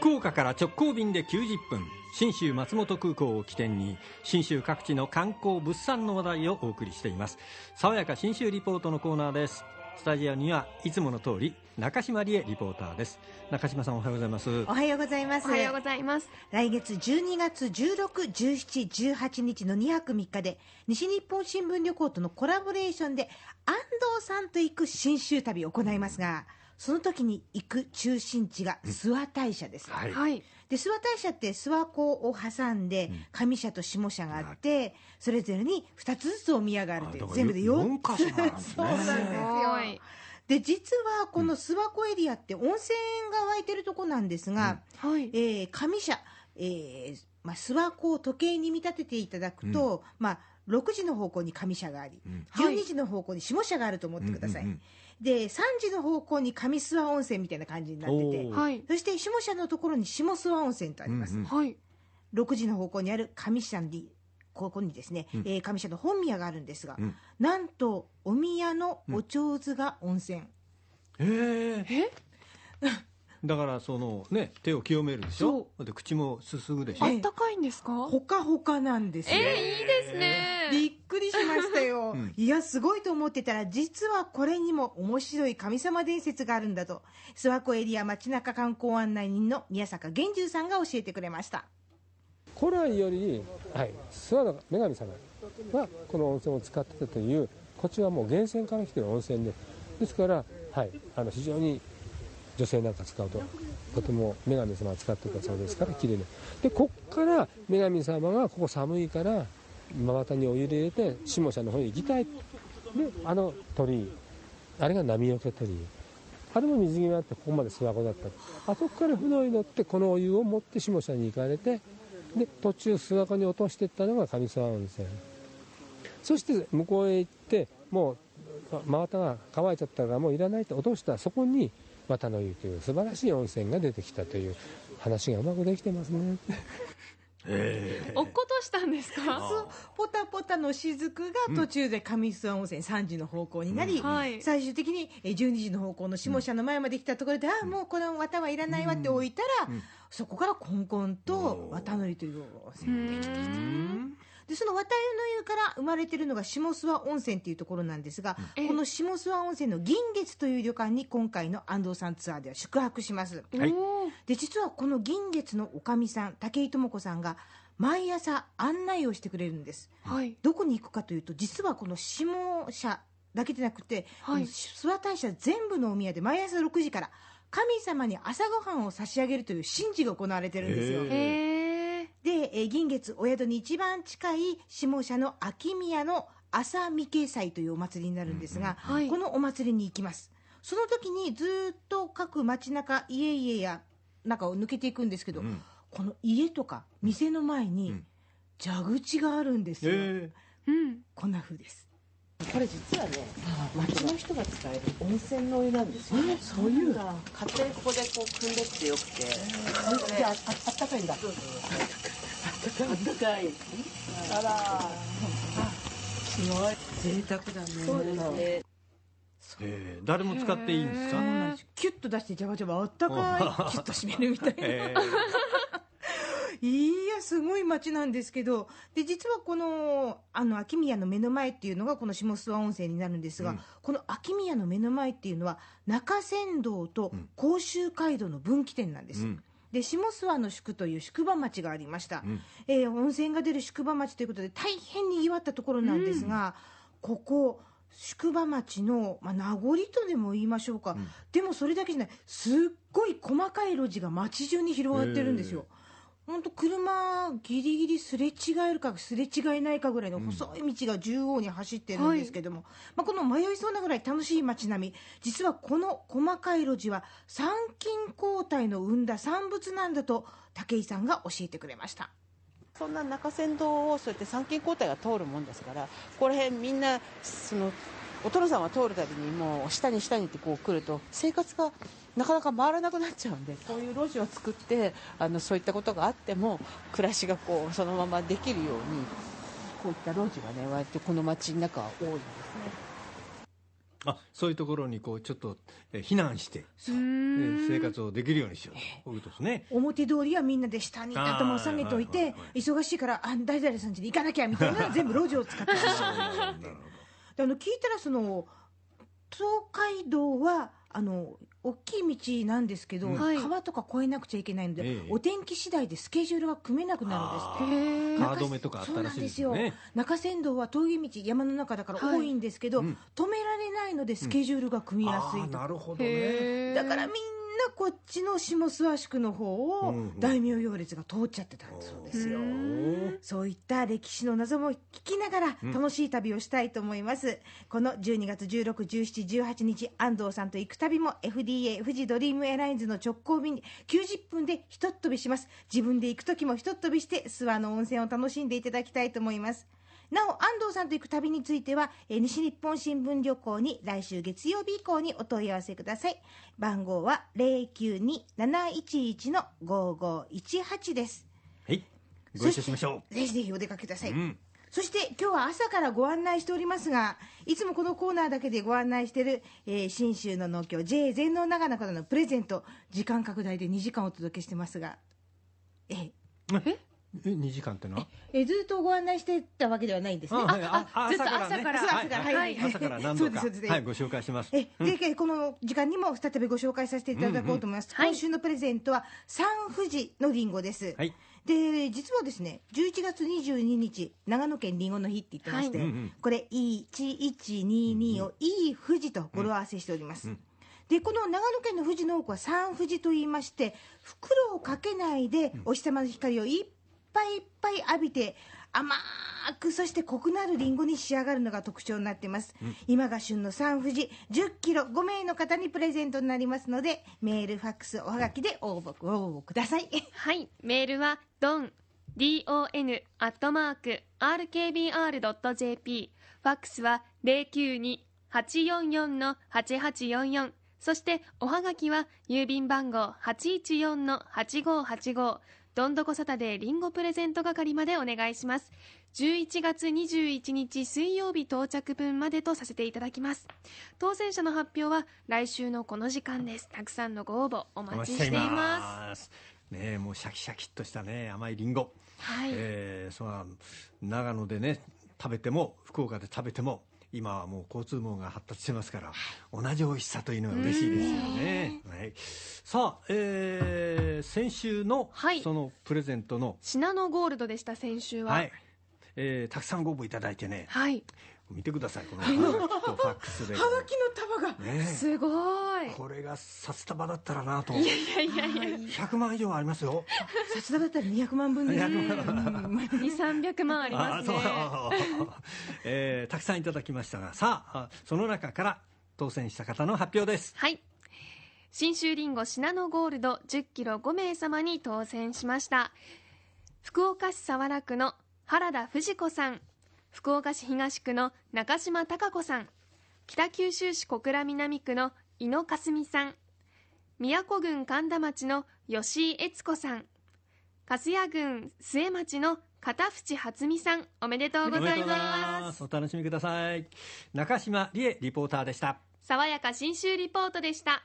福岡から直行便で90分信州松本空港を起点に信州各地の観光物産の話題をお送りしています。爽やか信州リポートのコーナーです。スタジオにはいつもの通り中島理恵リポーターです。中島さんおはようございます。おはようございます。おはようございます。来月12月16、17、18日の2泊3日で西日本新聞旅行とのコラボレーションで安藤さんと行く新州旅を行いますがその時に行く中心地が諏訪大社です、はい。はい。で諏訪大社って諏訪湖を挟んで上社と下社があってそれぞれに2つずつお宮があるという全部で4 4箇所なんですね。そうなんですよ。ごい。で実はこの諏訪湖エリアって温泉が湧いてるとこなんですが、はい。えー上社、えーまあ、諏訪湖を時計に見立てていただくと、まあ、6時の方向に上社があり、ん。はい12時の方向に下社があると思ってください、うんうんうんで3時の方向に上諏訪温泉みたいな感じになっててはい。そして下社のところに下諏訪温泉とあります、うんうん。はい。6時の方向にある上社にここにですね、えー上社の本宮があるんですが、うん。なんとお宮のお上手が温泉、えー。え？だからそのね手を清めるでしょ？で口もすすぐでしょ？えあったかいんですか？ほかほかなんですえよ、ー、いいですね。びっくりしましたよ、ん。いやすごいと思ってたら実はこれにも面白い神様伝説があるんだと。諏訪湖エリア街中観光案内人の宮坂源十さんが教えてくれました。古来より、はい、諏訪の女神様がこの温泉を使ってたというこちらはもう源泉から来てる温泉で。ですから、はい、あの非常に女性なんか使うととても女神様が使ってたそうですから綺麗なでこっから女神様がここ寒いから真綿にお湯で入れて下社の方に行きたい。であの鳥居。あれが波よけ鳥居。あれも水際あってここまで諏訪湖だった。あそこから船に乗ってこのお湯を持って下社に行かれてで途中諏訪湖に落としていったのが上諏訪温泉。そして向こうへ行ってもう真綿が乾いちゃったからもういらないって落としたそこに綿の湯という素晴らしい温泉が出てきたという話がうまくできてますね。落っことしたんですか？そうポタポタの雫が途中で上諏訪温泉3時の方向になり、うん。はい。最終的にえー12時の方向の下社の前まで来たところで、ああもうこの綿はいらないわって置いたら、そこからコンコンと綿の湯という温泉ができてきたでその綿湯の湯から生まれてるのが下諏訪温泉っていうところなんですが、えこの下諏訪温泉の銀月という旅館に今回の安藤さんツアーでは宿泊します。はい。で実はこの銀月のおかみさん武井智子さんが毎朝案内をしてくれるんです。はい。どこに行くかというと実はこの下社だけでなくて、はい。諏訪大社全部のお宮で毎朝6時から神様に朝ごはんを差し上げるという神事が行われてるんですよでえー銀月お宿に一番近い下社の秋宮の朝御家祭というお祭りになるんですが、はい。このお祭りに行きます。その時にずーっと各街中家々や中を抜けていくんですけど、ん。この家とか店の前にん。蛇口があるんですよ、えうんこんな風ですこれ実はね、町の人が使える温泉のお湯なんですよ。そういう？勝手にここでこう汲んでってよくて。あ、ああったかいんだ。あったかい。あら。あ、すごい。贅沢だね。そうですね。えー誰も使っていいんですか？そうなんですキュッと出してジャバジャバあったかいキュッと締めるみたいな、えいやすごい街なんですけど。で実はこのあの秋宮の目の前っていうのがこの下諏訪温泉になるんですが、うん。この秋宮の目の前っていうのは中山道と甲州街道の分岐点なんです、うん。で下諏訪の宿という宿場町がありました、ん。えー温泉が出る宿場町ということで大変にぎわったところなんですが、ここ宿場町の、まあ、名残とでも言いましょうか、でもそれだけじゃない。すっごい細かい路地が町中に広がってるんですよ本当車ギリギリすれ違えるかすれ違えないかぐらいの細い道が縦横に走ってるんですけども、まあ、この迷いそうなぐらい楽しい街並み実はこの細かい路地は参勤交代の生んだ産物なんだと武井さんが教えてくれました。そんな中山道をそうやって参勤交代が通るもんですから、ここら辺みんな、その、お殿さんが通るたびにもう下に下にってこう来ると生活がなかなか回らなくなっちゃうんでこういう路地を作ってあのそういったことがあっても暮らしがこうそのままできるようにこういった路地がね割とこの街の中は多いんですね。あそういうところにこうちょっとえー避難して、生活をできるようにしようと。いうことですね。表通りはみんなで下に頭を下げてはいはいはい忙しいからあ誰々さん家に行かなきゃみたいな全部路地を使ってるなるほどであの聞いたらその東海道はあの大きい道なんですけど、うん。はい。川とか越えなくちゃいけないので、ええ。お天気次第でスケジュールが組めなくなるんですって。へー。カー。ド目とかあったらしいですよね。中山道は峠道山の中だから多いんですけど、止められないのでスケジュールが組みやすいあーと、なるほどね。へー。だからみんなこっちの下諏訪宿の方をうんうん。大名行列が通っちゃってたんだそうですよ、そういった歴史の謎も聞きながら楽しい旅をしたいと思います、この12月16、17、18日安藤さんと行く旅も FDA 富士ドリームエアラインズの直行便に90分でひとっ飛びします。自分で行く時もひとっ飛びして諏訪の温泉を楽しんでいただきたいと思いますなお安藤さんと行く旅については、えー西日本新聞旅行に来週月曜日以降にお問い合わせください。番号は092-711の5518です。はい。ご一緒しましょぜひぜひお出かけください、ううん。そして今日は朝からご案内しておりますがいつもこのコーナーだけでご案内している、えー信州の農協 JA 全農長野からのプレゼント時間拡大で2時間お届けしてますがえーえ？2時間ってのは？えーずっとご案内してたわけではないんですね。はい。ああずっとね朝から。朝からはい。はい。朝から何度か。はいご紹介します。えで、この時間にも再びご紹介させていただこうと思います、うんうんはい。今週のプレゼントはサン富士のりんごです、はい。で実はですね11月22日長野県りんごの日って言ってまして、はい。うんうんこれ1122をいい富士と語呂合わせしております、うんでこの長野県の富士の多くは三富士と言いまして袋をかけないでお日様の光をいっぱいいっぱい浴びて甘くそして濃くなるりんごに仕上がるのが特徴になっています、今が旬の三富士1 0キロ5名の方にプレゼントになりますのでメールファックスおはがきで応募ご応募ください。はい、メールはドン don アットマーク rkbr.jp ファックスは092-844の8844そしておはがきは郵便番号814の8585どんどこサタデーリンゴプレゼント係までお願いします。11月21日水曜日到着分までとさせていただきます。当選者の発表は来週のこの時間です。たくさんのご応募お待ちしています。す。ねえもうシャキシャキっとしたね甘いりんごはい、えーその長野でね食べても福岡で食べても今はもう交通網が発達してますから同じ美味しさというのが嬉しいですよね、はい、さあ、えー先週のはい。そのプレゼントの、シナノゴールドでした先週は。はい。えーたくさんご応募いただいてね。はい見てくださいこのファックスで。はがきの束がね。すごい。これが札束だったらなと。いやいやいや100万以上ありますよ。札束だったら200万分です200万。2300万ありますね。えーたくさんいただきましたがさああその中から当選した方の発表です。はい。信州りんごシナノゴールド1 0キロ5名様に当選しました。福岡市早良区の原田藤子さん福岡市東区の中島貴子さん。北九州市小倉南区の井野かすみさん。宮古郡神田町の吉井悦子さん。粕谷郡末町の片渕初美さん。おめでとうございます。お楽しみください。中島理恵リポーターでした。爽やか信州リポートでした